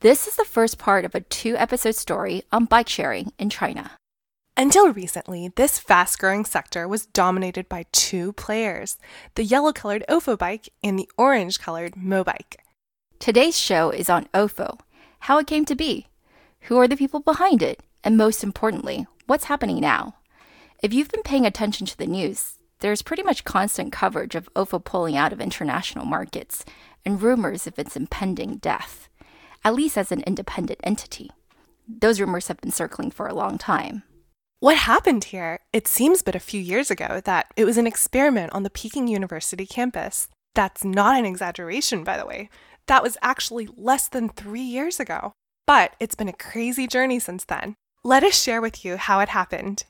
This is the first part of a two episode story on bike sharing in China. Until recently, this fast growing sector was dominated by two players the yellow colored OFO bike and the orange colored Mobike. Today's show is on OFO, how it came to be, who are the people behind it, and most importantly, what's happening now. If you've been paying attention to the news, there's pretty much constant coverage of OFO pulling out of international markets and rumors of its impending death, at least as an independent entity. Those rumors have been circling for a long time. What happened here? It seems but a few years ago that it was an experiment on the Peking University campus. That's not an exaggeration, by the way. That was actually less than three years ago. But it's been a crazy journey since then. Let us share with you how it happened.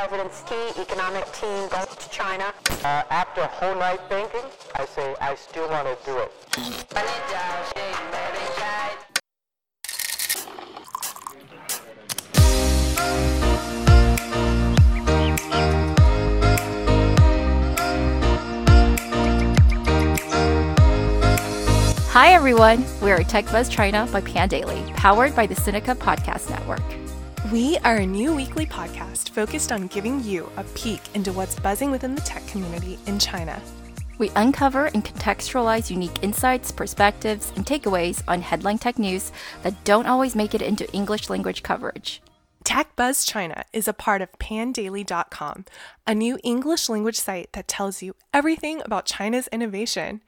The president's key economic team goes to China. Uh, after a whole night thinking, I say I still want to do it. Hi, everyone. We're Tech Buzz China by Pandaily, powered by the Sinica Podcast Network. We are a new weekly podcast focused on giving you a peek into what's buzzing within the tech community in China. We uncover and contextualize unique insights, perspectives, and takeaways on headline tech news that don't always make it into English language coverage. Tech Buzz China is a part of pandaily.com, a new English language site that tells you everything about China's innovation.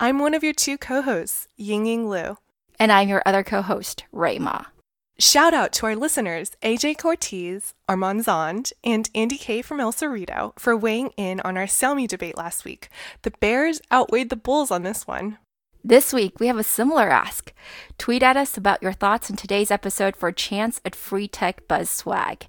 I'm one of your two co hosts, Ying Ying Lu. And I'm your other co host, Rui Ma. Shout out to our listeners, AJ Cortez, Armand Zond, and Andy K from El Cerrito for weighing in on our Xiaomi debate last week. The Bears outweighed the Bulls on this one. This week, we have a similar ask. Tweet at us about your thoughts in today's episode for a chance at free Tech Buzz swag.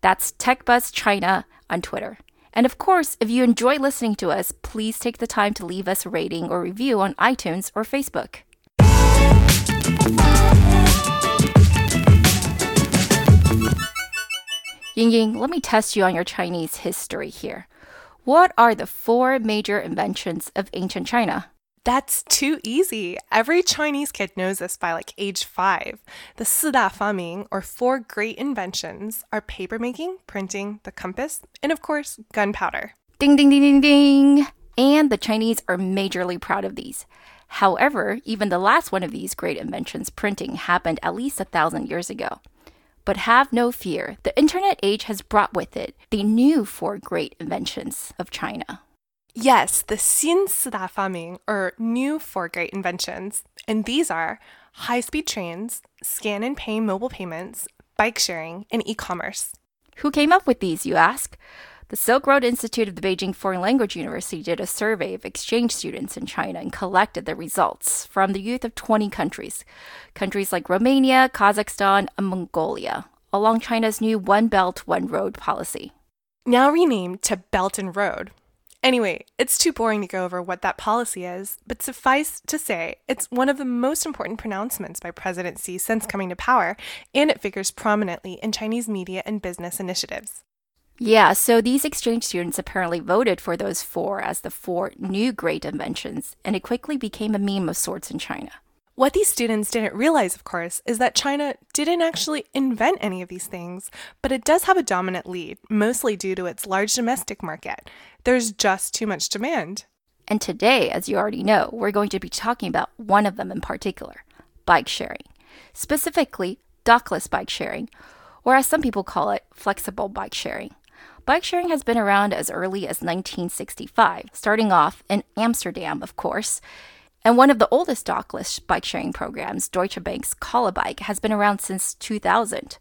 That's Tech Buzz China on Twitter. And of course, if you enjoy listening to us, please take the time to leave us a rating or review on iTunes or Facebook. Ying Ying, let me test you on your Chinese history here. What are the four major inventions of ancient China? That's too easy. Every Chinese kid knows this by like age five. The Sida Faming, or four great inventions, are papermaking, printing, the compass, and of course, gunpowder. Ding, ding, ding, ding, ding. And the Chinese are majorly proud of these. However, even the last one of these great inventions, printing, happened at least a thousand years ago. But have no fear, the internet age has brought with it the new four great inventions of China. Yes, the Xin Sida Faming, or new four great inventions, and these are high speed trains, scan and pay mobile payments, bike sharing, and e commerce. Who came up with these, you ask? The Silk Road Institute of the Beijing Foreign Language University did a survey of exchange students in China and collected the results from the youth of 20 countries. Countries like Romania, Kazakhstan, and Mongolia, along China's new One Belt, One Road policy. Now renamed to Belt and Road. Anyway, it's too boring to go over what that policy is, but suffice to say, it's one of the most important pronouncements by President Xi since coming to power, and it figures prominently in Chinese media and business initiatives. Yeah, so these exchange students apparently voted for those four as the four new great inventions, and it quickly became a meme of sorts in China. What these students didn't realize, of course, is that China didn't actually invent any of these things, but it does have a dominant lead, mostly due to its large domestic market. There's just too much demand. And today, as you already know, we're going to be talking about one of them in particular bike sharing. Specifically, dockless bike sharing, or as some people call it, flexible bike sharing. Bike sharing has been around as early as 1965, starting off in Amsterdam, of course. And one of the oldest dockless bike sharing programs, Deutsche Bank's Call a Bike, has been around since 2000.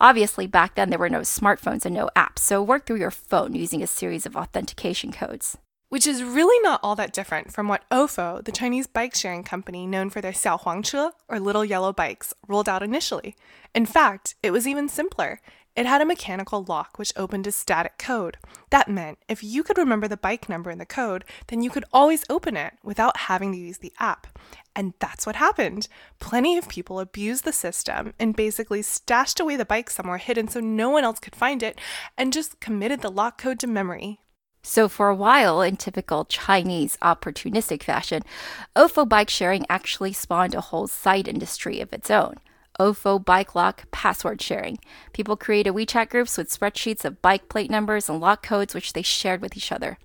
Obviously, back then there were no smartphones and no apps, so work through your phone using a series of authentication codes. Which is really not all that different from what OFO, the Chinese bike sharing company known for their Xiaohuangche, or little yellow bikes, rolled out initially. In fact, it was even simpler. It had a mechanical lock which opened a static code. That meant if you could remember the bike number in the code, then you could always open it without having to use the app. And that's what happened. Plenty of people abused the system and basically stashed away the bike somewhere hidden so no one else could find it and just committed the lock code to memory. So, for a while, in typical Chinese opportunistic fashion, OFO bike sharing actually spawned a whole side industry of its own. OFO bike lock password sharing. People created WeChat groups with spreadsheets of bike plate numbers and lock codes, which they shared with each other.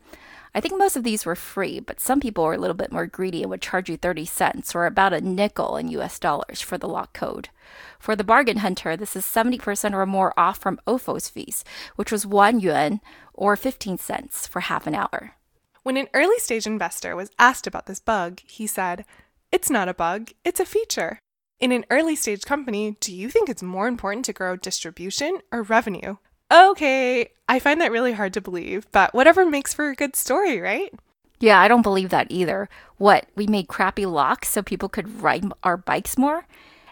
I think most of these were free, but some people were a little bit more greedy and would charge you 30 cents or about a nickel in US dollars for the lock code. For the bargain hunter, this is 70% or more off from OFO's fees, which was 1 yuan or 15 cents for half an hour. When an early stage investor was asked about this bug, he said, It's not a bug, it's a feature. In an early stage company, do you think it's more important to grow distribution or revenue? Okay, I find that really hard to believe, but whatever makes for a good story, right? Yeah, I don't believe that either. What, we made crappy locks so people could ride our bikes more?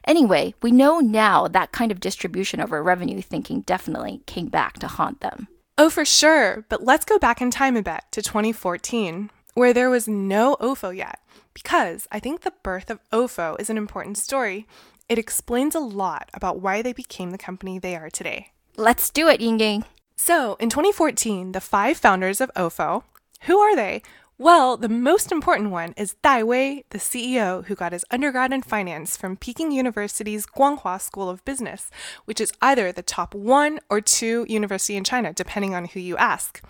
Anyway, we know now that kind of distribution over revenue thinking definitely came back to haunt them. Oh, for sure, but let's go back in time a bit to 2014, where there was no OFO yet, because I think the birth of OFO is an important story. It explains a lot about why they became the company they are today. Let's do it, Ying Ying. So, in 2014, the five founders of OFO, who are they? Well, the most important one is Dai Wei, the CEO who got his undergrad in finance from Peking University's Guanghua School of Business, which is either the top one or two university in China, depending on who you ask.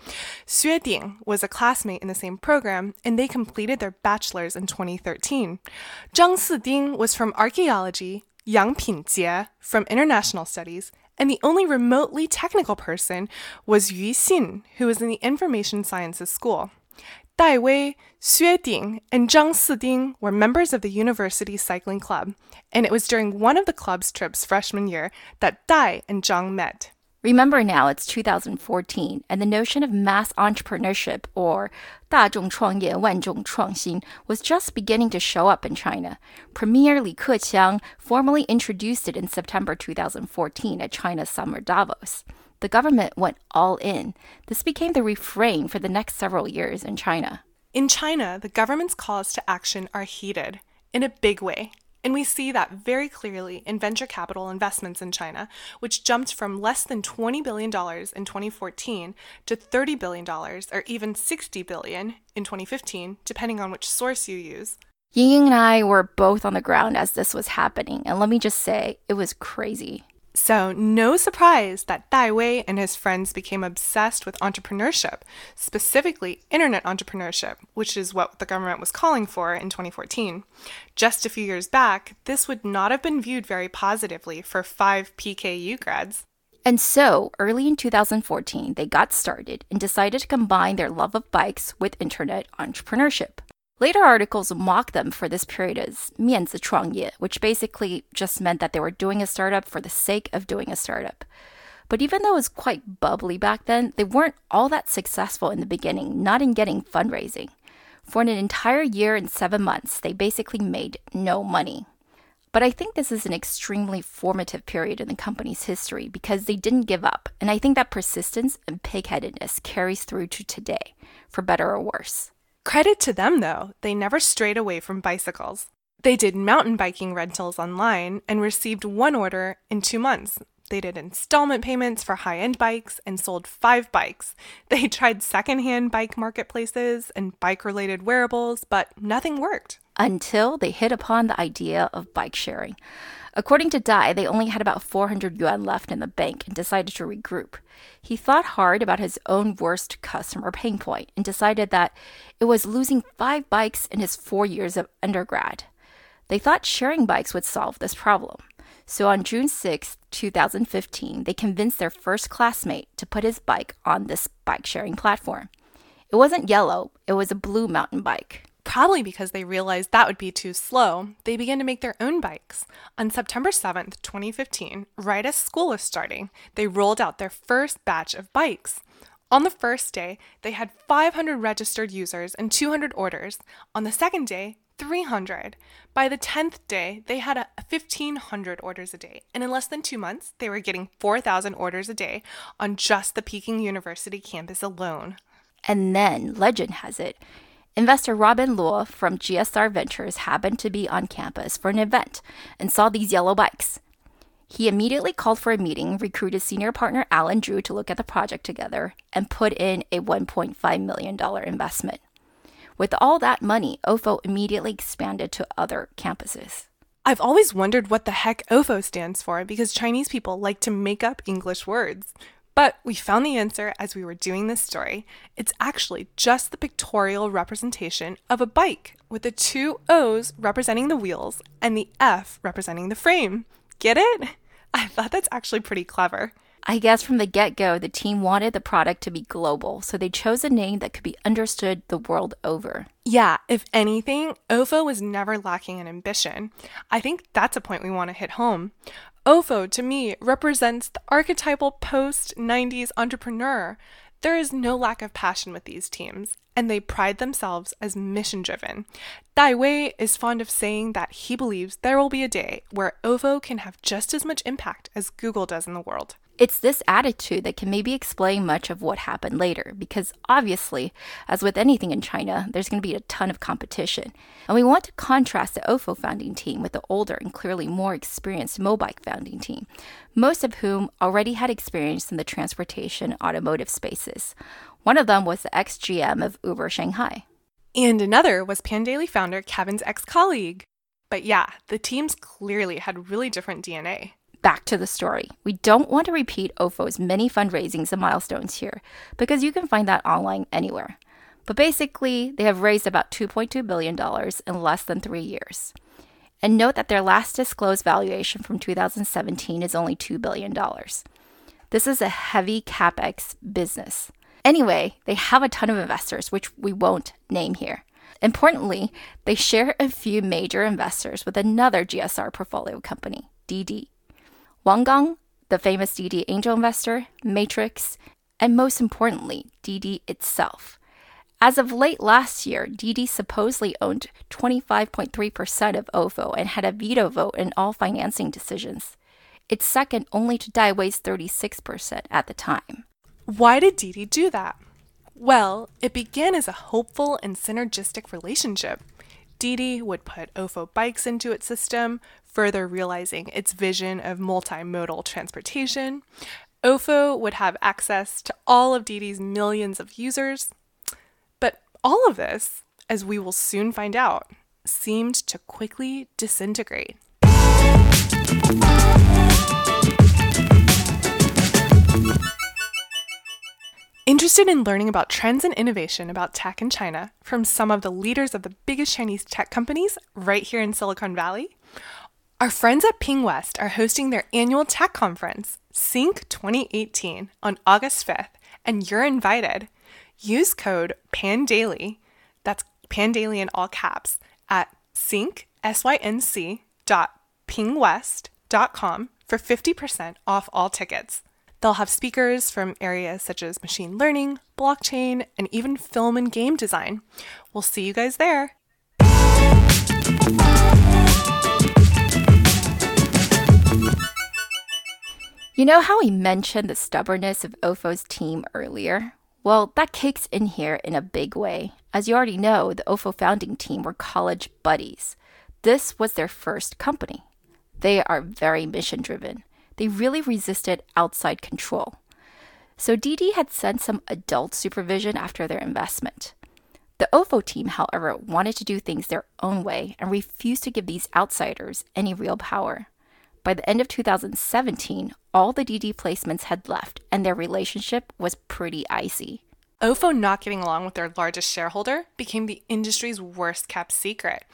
Xue Ding was a classmate in the same program, and they completed their bachelor's in 2013. Zhang Siding was from archaeology, Yang Pinjie from international studies, and the only remotely technical person was Yu Xin, who was in the information sciences school. Dai Wei, Xue Ding, and Zhang Siding were members of the university cycling club, and it was during one of the club's trips freshman year that Dai and Zhang met. Remember now, it's 2014, and the notion of mass entrepreneurship, or 大众创业万众创新, was just beginning to show up in China. Premier Li Keqiang formally introduced it in September 2014 at China's Summer Davos the government went all in. This became the refrain for the next several years in China. In China, the government's calls to action are heated in a big way. And we see that very clearly in venture capital investments in China, which jumped from less than $20 billion in 2014 to $30 billion or even 60 billion in 2015, depending on which source you use. Ying Ying and I were both on the ground as this was happening, and let me just say, it was crazy. So, no surprise that Dai Wei and his friends became obsessed with entrepreneurship, specifically internet entrepreneurship, which is what the government was calling for in 2014. Just a few years back, this would not have been viewed very positively for five PKU grads. And so, early in 2014, they got started and decided to combine their love of bikes with internet entrepreneurship. Later articles mocked them for this period as 面子创业, which basically just meant that they were doing a startup for the sake of doing a startup. But even though it was quite bubbly back then, they weren't all that successful in the beginning, not in getting fundraising. For an entire year and seven months, they basically made no money. But I think this is an extremely formative period in the company's history because they didn't give up. And I think that persistence and pigheadedness carries through to today, for better or worse. Credit to them, though, they never strayed away from bicycles. They did mountain biking rentals online and received one order in two months. They did installment payments for high end bikes and sold five bikes. They tried secondhand bike marketplaces and bike related wearables, but nothing worked. Until they hit upon the idea of bike sharing. According to Dai, they only had about 400 yuan left in the bank and decided to regroup. He thought hard about his own worst customer pain point and decided that it was losing five bikes in his four years of undergrad. They thought sharing bikes would solve this problem. So on June 6, 2015, they convinced their first classmate to put his bike on this bike sharing platform. It wasn't yellow, it was a blue mountain bike. Probably because they realized that would be too slow, they began to make their own bikes. On September 7th, 2015, right as school was starting, they rolled out their first batch of bikes. On the first day, they had 500 registered users and 200 orders. On the second day, 300. By the 10th day, they had a 1,500 orders a day. And in less than two months, they were getting 4,000 orders a day on just the Peking University campus alone. And then, legend has it, Investor Robin Luo from GSR Ventures happened to be on campus for an event and saw these yellow bikes. He immediately called for a meeting, recruited senior partner Allen Zhu to look at the project together, and put in a $1.5 million investment. With all that money, OFO immediately expanded to other campuses. I've always wondered what the heck OFO stands for because Chinese people like to make up English words. But we found the answer as we were doing this story. It's actually just the pictorial representation of a bike, with the two O's representing the wheels and the F representing the frame. Get it? I thought that's actually pretty clever. I guess from the get go, the team wanted the product to be global, so they chose a name that could be understood the world over. Yeah, if anything, OFO was never lacking in ambition. I think that's a point we want to hit home. OFO, to me, represents the archetypal post 90s entrepreneur. There is no lack of passion with these teams, and they pride themselves as mission driven. Dai Wei is fond of saying that he believes there will be a day where OFO can have just as much impact as Google does in the world. It's this attitude that can maybe explain much of what happened later, because obviously, as with anything in China, there's going to be a ton of competition. And we want to contrast the OFO founding team with the older and clearly more experienced Mobike founding team, most of whom already had experience in the transportation automotive spaces. One of them was the ex GM of Uber Shanghai. And another was Pandaily founder Kevin's ex colleague. But yeah, the teams clearly had really different DNA back to the story. We don't want to repeat OFO's many fundraisings and milestones here because you can find that online anywhere. But basically, they have raised about $2.2 billion in less than three years. And note that their last disclosed valuation from 2017 is only $2 billion. This is a heavy capex business. Anyway, they have a ton of investors, which we won't name here. Importantly, they share a few major investors with another GSR portfolio company, Didi. Wang Gang, the famous Didi angel investor, Matrix, and most importantly, Didi itself. As of late last year, Didi supposedly owned 25.3% of OFO and had a veto vote in all financing decisions. It's second only to Dai Wei's 36% at the time. Why did Didi do that? Well, it began as a hopeful and synergistic relationship. Didi would put OFO bikes into its system, further realizing its vision of multimodal transportation. OFO would have access to all of Didi's millions of users. But all of this, as we will soon find out, seemed to quickly disintegrate. Interested in learning about trends and innovation about tech in China from some of the leaders of the biggest Chinese tech companies right here in Silicon Valley? Our friends at PingWest are hosting their annual tech conference, Sync 2018, on August 5th, and you're invited. Use code PANDAILY, that's PANDAILY in all caps, at sync, S-Y-N-C, dot pingwest.com for 50% off all tickets. They'll have speakers from areas such as machine learning, blockchain, and even film and game design. We'll see you guys there. You know how we mentioned the stubbornness of OFO's team earlier? Well, that kicks in here in a big way. As you already know, the OFO founding team were college buddies. This was their first company. They are very mission driven they really resisted outside control. So Didi had sent some adult supervision after their investment. The OFO team, however, wanted to do things their own way and refused to give these outsiders any real power. By the end of 2017, all the Didi placements had left and their relationship was pretty icy. OFO not getting along with their largest shareholder became the industry's worst kept secret.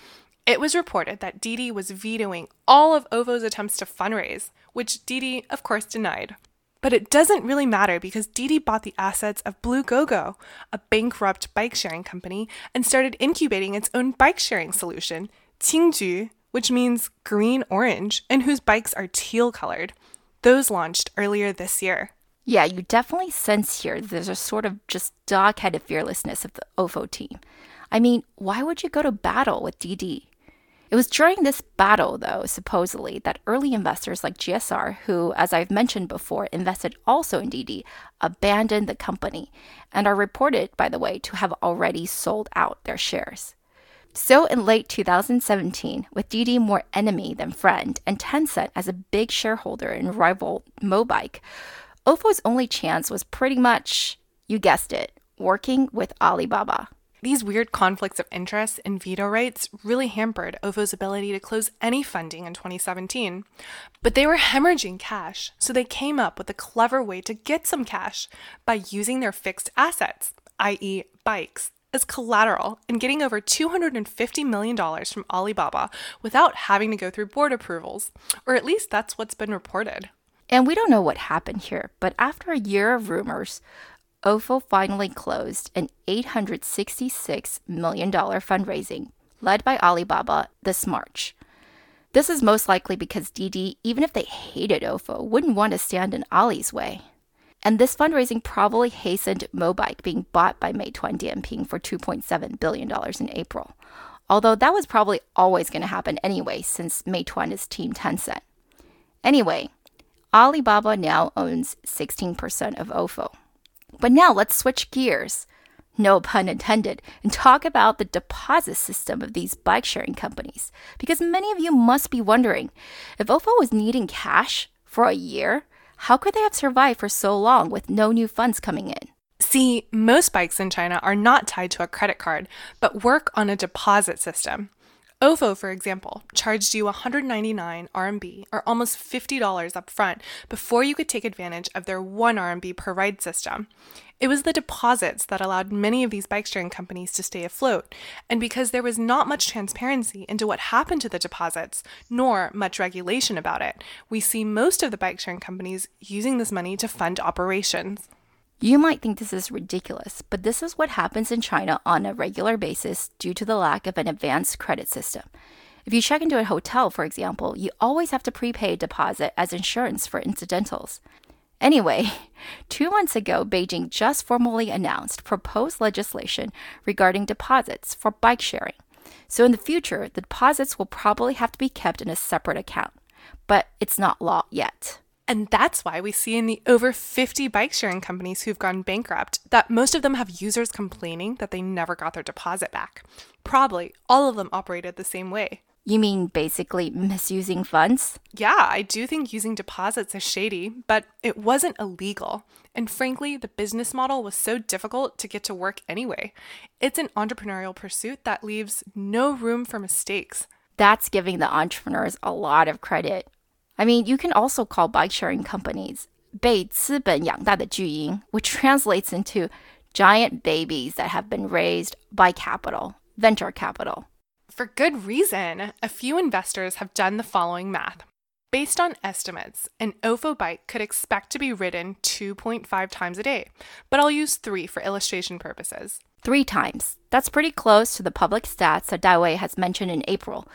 It was reported that Didi was vetoing all of OFO's attempts to fundraise, which Didi, of course, denied. But it doesn't really matter because Didi bought the assets of Blue Gogo, a bankrupt bike sharing company, and started incubating its own bike sharing solution, Qingju, which means green orange, and whose bikes are teal colored. Those launched earlier this year. Yeah, you definitely sense here there's a sort of just dog headed fearlessness of the OFO team. I mean, why would you go to battle with Didi? It was during this battle, though, supposedly, that early investors like GSR, who, as I've mentioned before, invested also in Didi, abandoned the company and are reported, by the way, to have already sold out their shares. So, in late 2017, with Didi more enemy than friend and Tencent as a big shareholder in rival Mobike, OFO's only chance was pretty much, you guessed it, working with Alibaba. These weird conflicts of interest and veto rights really hampered OFO's ability to close any funding in 2017. But they were hemorrhaging cash, so they came up with a clever way to get some cash by using their fixed assets, i.e., bikes, as collateral and getting over $250 million from Alibaba without having to go through board approvals, or at least that's what's been reported. And we don't know what happened here, but after a year of rumors, OFO finally closed an $866 million fundraising led by Alibaba this March. This is most likely because Didi, even if they hated OFO, wouldn't want to stand in Ali's way. And this fundraising probably hastened Mobike being bought by Meituan Dianping for $2.7 billion in April. Although that was probably always going to happen anyway, since Meituan is Team Tencent. Anyway, Alibaba now owns 16% of OFO. But now let's switch gears, no pun intended, and talk about the deposit system of these bike sharing companies. Because many of you must be wondering if OFO was needing cash for a year, how could they have survived for so long with no new funds coming in? See, most bikes in China are not tied to a credit card, but work on a deposit system. OFO, for example, charged you 199 RMB or almost $50 up front before you could take advantage of their 1 RMB per ride system. It was the deposits that allowed many of these bike sharing companies to stay afloat, and because there was not much transparency into what happened to the deposits, nor much regulation about it, we see most of the bike sharing companies using this money to fund operations. You might think this is ridiculous, but this is what happens in China on a regular basis due to the lack of an advanced credit system. If you check into a hotel, for example, you always have to prepay a deposit as insurance for incidentals. Anyway, two months ago, Beijing just formally announced proposed legislation regarding deposits for bike sharing. So in the future, the deposits will probably have to be kept in a separate account. But it's not law yet. And that's why we see in the over 50 bike sharing companies who've gone bankrupt that most of them have users complaining that they never got their deposit back. Probably all of them operated the same way. You mean basically misusing funds? Yeah, I do think using deposits is shady, but it wasn't illegal. And frankly, the business model was so difficult to get to work anyway. It's an entrepreneurial pursuit that leaves no room for mistakes. That's giving the entrepreneurs a lot of credit. I mean, you can also call bike sharing companies 被资本养大的巨婴, which translates into giant babies that have been raised by capital, venture capital. For good reason. A few investors have done the following math. Based on estimates, an OFO bike could expect to be ridden 2.5 times a day, but I'll use three for illustration purposes. Three times. That's pretty close to the public stats that Dai Wei has mentioned in April,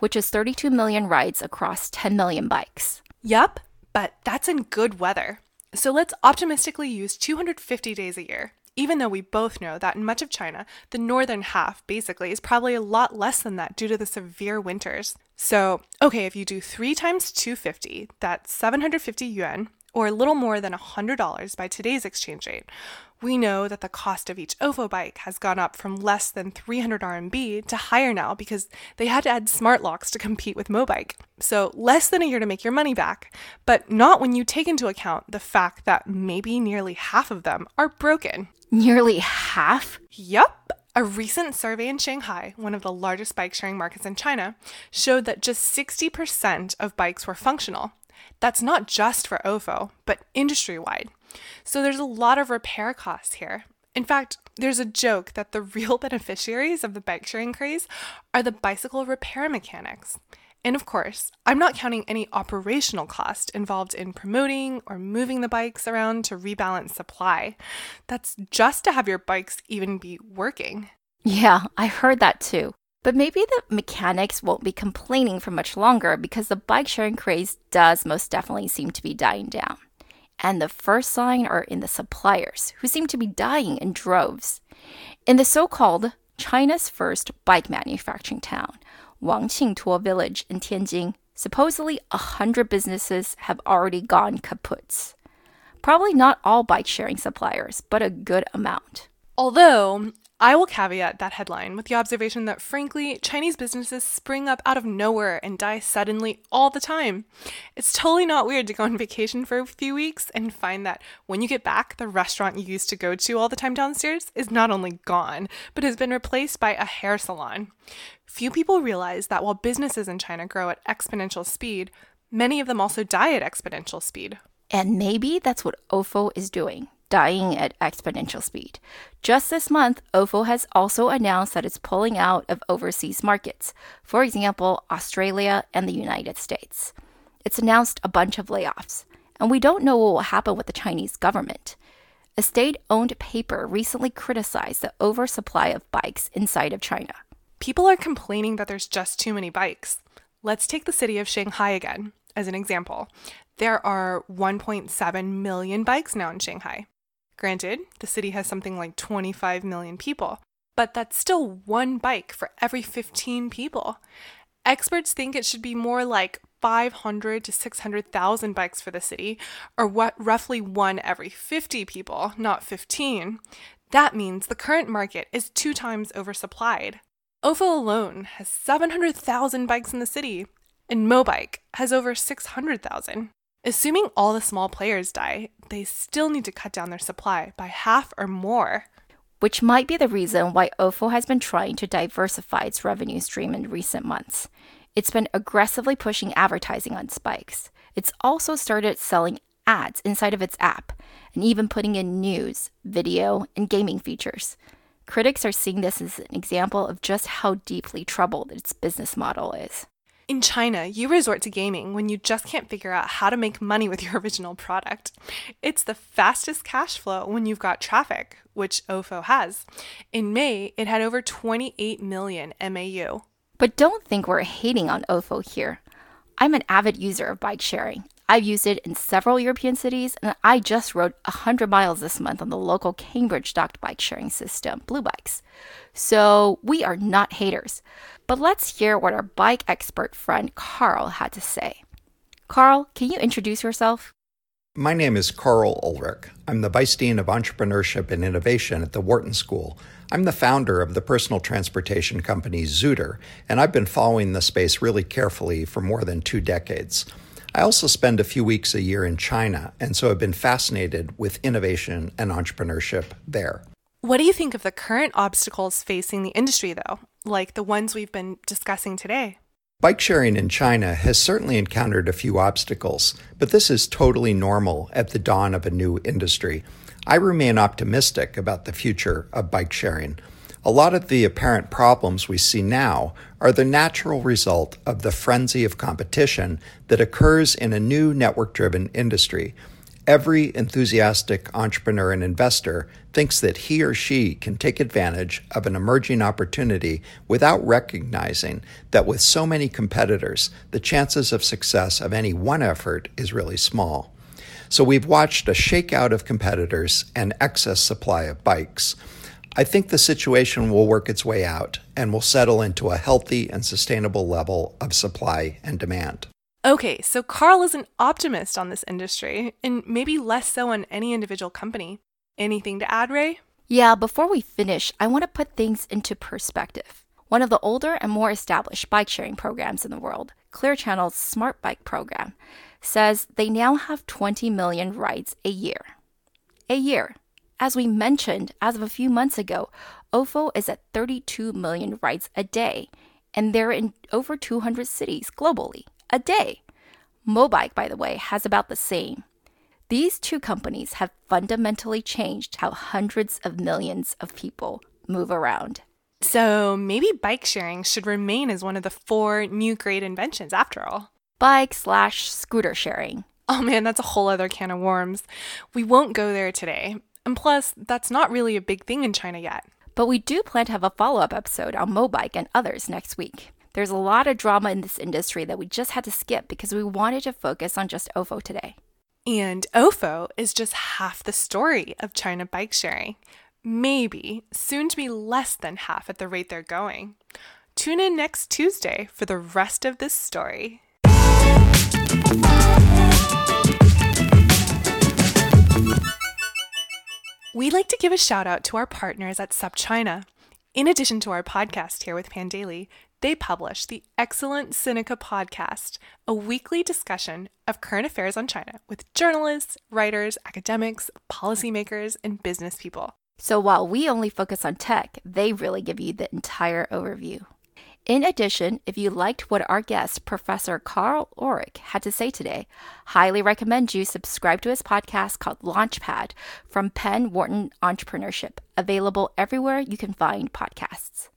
which is 32 million rides across 10 million bikes. Yup, but that's in good weather. So let's optimistically use 250 days a year, even though we both know that in much of China, the northern half basically is probably a lot less than that due to the severe winters. So, okay, if you do 3 times 250, that's 750 yuan, or a little more than $100 by today's exchange rate. We know that the cost of each OFO bike has gone up from less than 300 RMB to higher now because they had to add smart locks to compete with Mobike. So, less than a year to make your money back, but not when you take into account the fact that maybe nearly half of them are broken. Nearly half? Yup. A recent survey in Shanghai, one of the largest bike sharing markets in China, showed that just 60% of bikes were functional. That's not just for OFO, but industry wide. So there's a lot of repair costs here. In fact, there's a joke that the real beneficiaries of the bike sharing craze are the bicycle repair mechanics. And of course, I'm not counting any operational cost involved in promoting or moving the bikes around to rebalance supply. That's just to have your bikes even be working. Yeah, I heard that too. But maybe the mechanics won't be complaining for much longer because the bike sharing craze does most definitely seem to be dying down. And the first sign are in the suppliers, who seem to be dying in droves. In the so called China's first bike manufacturing town, Wangqingtuo village in Tianjin, supposedly a hundred businesses have already gone kaput. Probably not all bike sharing suppliers, but a good amount. Although, I will caveat that headline with the observation that, frankly, Chinese businesses spring up out of nowhere and die suddenly all the time. It's totally not weird to go on vacation for a few weeks and find that when you get back, the restaurant you used to go to all the time downstairs is not only gone, but has been replaced by a hair salon. Few people realize that while businesses in China grow at exponential speed, many of them also die at exponential speed. And maybe that's what OFO is doing dying at exponential speed. Just this month, OFO has also announced that it's pulling out of overseas markets, for example, Australia and the United States. It's announced a bunch of layoffs, and we don't know what will happen with the Chinese government. A state owned paper recently criticized the oversupply of bikes inside of China. People are complaining that there's just too many bikes. Let's take the city of Shanghai again as an example. There are 1.7 million bikes now in Shanghai. Granted, the city has something like 25 million people, but that's still one bike for every 15 people. Experts think it should be more like 500 to 600,000 bikes for the city, or what roughly one every 50 people, not 15. That means the current market is two times oversupplied. OFO alone has 700,000 bikes in the city, and Mobike has over 600,000. Assuming all the small players die, they still need to cut down their supply by half or more. Which might be the reason why OFO has been trying to diversify its revenue stream in recent months. It's been aggressively pushing advertising on spikes. It's also started selling ads inside of its app and even putting in news, video, and gaming features. Critics are seeing this as an example of just how deeply troubled its business model is. In China, you resort to gaming when you just can't figure out how to make money with your original product. It's the fastest cash flow when you've got traffic, which OFO has. In May, it had over 28 million MAU. But don't think we're hating on OFO here. I'm an avid user of bike sharing. I've used it in several European cities, and I just rode 100 miles this month on the local Cambridge docked bike sharing system, Blue Bikes. So we are not haters. But let's hear what our bike expert friend Karl had to say. Karl, can you introduce yourself? My name is Karl Ulrich. I'm the Vice Dean of Entrepreneurship and Innovation at the Wharton School. I'm the founder of the personal transportation company Xootr, and I've been following the space really carefully for more than two decades. I also spend a few weeks a year in China, and so I've been fascinated with innovation and entrepreneurship there. What do you think of the current obstacles facing the industry, though, like the ones we've been discussing today? Bike sharing in China has certainly encountered a few obstacles, but this is totally normal at the dawn of a new industry. I remain optimistic about the future of bike sharing. A lot of the apparent problems we see now are the natural result of the frenzy of competition that occurs in a new network driven industry Every enthusiastic entrepreneur and investor thinks that he or she can take advantage of an emerging opportunity without recognizing that with so many competitors, the chances of success of any one effort is really small. So we've watched a shakeout of competitors and excess supply of bikes. I think the situation will work its way out and will settle into a healthy and sustainable level of supply and demand. Okay, so Karl is an optimist on this industry, and maybe less so on any individual company. Anything to add, Ray? Yeah, before we finish, I want to put things into perspective. One of the older and more established bike sharing programs in the world, Clear Channel's Smart Bike program, says they now have 20 million rides a year. A year. As we mentioned, as of a few months ago, OFO is at 32 million rides a day, and they're in over 200 cities globally a day. Mobike, by the way, has about the same. These two companies have fundamentally changed how hundreds of millions of people move around. So maybe bike sharing should remain as one of the four new great inventions after all. Bike slash scooter sharing. Oh man, that's a whole other can of worms. We won't go there today. And plus, that's not really a big thing in China yet. But we do plan to have a follow up episode on Mobike and others next week. There's a lot of drama in this industry that we just had to skip because we wanted to focus on just OFO today. And OFO is just half the story of China bike sharing. Maybe soon to be less than half at the rate they're going. Tune in next Tuesday for the rest of this story. We'd like to give a shout out to our partners at SupChina. In addition to our podcast here with Pandaily, they publish the excellent Sinica podcast, a weekly discussion of current affairs on China with journalists, writers, academics, policymakers, and business people. So while we only focus on tech, they really give you the entire overview. In addition, if you liked what our guest, Professor Karl Ulrich, had to say today, highly recommend you subscribe to his podcast called Launchpad from Penn Wharton Entrepreneurship, available everywhere you can find podcasts.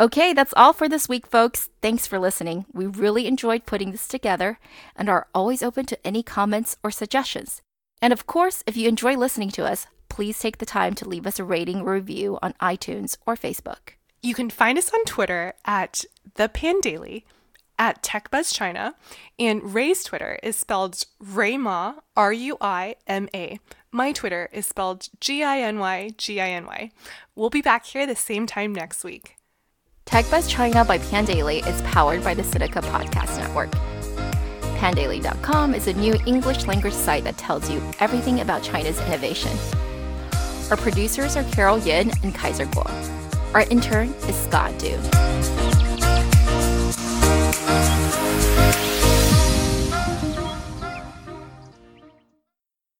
Okay, that's all for this week, folks. Thanks for listening. We really enjoyed putting this together and are always open to any comments or suggestions. And of course, if you enjoy listening to us, please take the time to leave us a rating or review on iTunes or Facebook. You can find us on Twitter at the Pandaily, at TechBuzzChina, and Ray's Twitter is spelled Rayma, R U I M A. My Twitter is spelled G I N Y G I N Y. We'll be back here the same time next week. TechBuzz China by Pandaily is powered by the Sinica Podcast Network. Pandaily.com is a new English language site that tells you everything about China's innovation. Our producers are Carol Yin and Kaiser Kuo. Our intern is Scott Du.